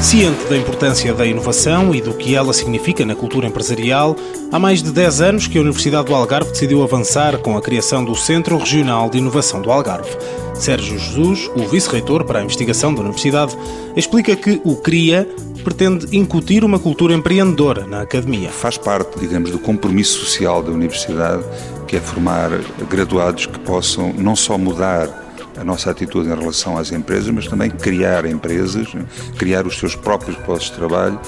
Ciente da importância da inovação e do que ela significa na cultura empresarial, há mais de 10 anos que a Universidade do Algarve decidiu avançar com a criação do Centro Regional de Inovação do Algarve. Sérgio Jesus, o vice-reitor para a investigação da Universidade, explica que o CRIA pretende incutir uma cultura empreendedora na academia. Faz parte, digamos, do compromisso social da Universidade, que é formar graduados que possam não só mudar a nossa atitude em relação às empresas, mas também criar empresas, criar os seus próprios postos de trabalho,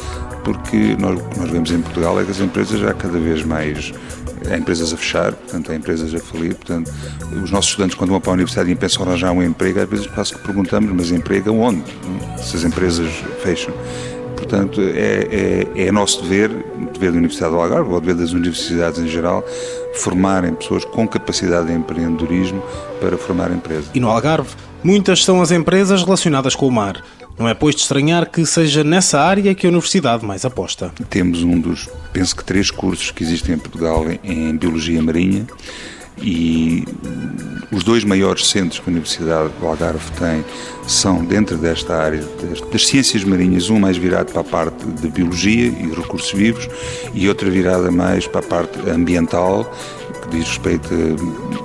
porque nós, nós vemos em Portugal é que as empresas já cada vez mais há empresas a fechar, portanto, há empresas a falir, portanto, os nossos estudantes quando vão para a universidade e pensam arranjar um emprego, às vezes quase que perguntamos, mas emprego onde? Se as empresas fecham. Portanto, é, é, é nosso dever, dever da Universidade do Algarve, ou dever das universidades em geral, formarem pessoas com capacidade de empreendedorismo para formar empresas. E no Algarve, muitas são as empresas relacionadas com o mar. Não é, pois, de estranhar que seja nessa área que a Universidade mais aposta. Temos um dos, penso que três cursos que existem em Portugal em, em Biologia Marinha e os dois maiores centros que a Universidade do Algarve tem são dentro desta área das, ciências marinhas, um mais virado para a parte de biologia e recursos vivos e outra virada mais para a parte ambiental, que diz respeito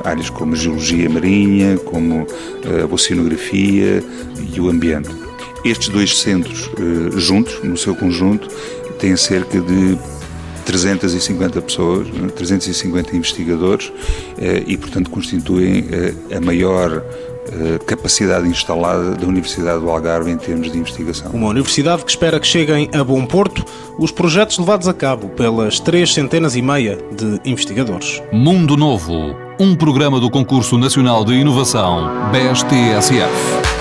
a áreas como geologia marinha, como a oceanografia e o ambiente. Estes dois centros eh, juntos, no seu conjunto, têm cerca de 350 pessoas, 350 investigadores eh, e, portanto, constituem eh, a maior eh, capacidade instalada da Universidade do Algarve em termos de investigação. Uma universidade que espera que cheguem a bom porto os projetos levados a cabo pelas três centenas e meia de investigadores. Mundo Novo, um programa do Concurso Nacional de Inovação, BSTSF.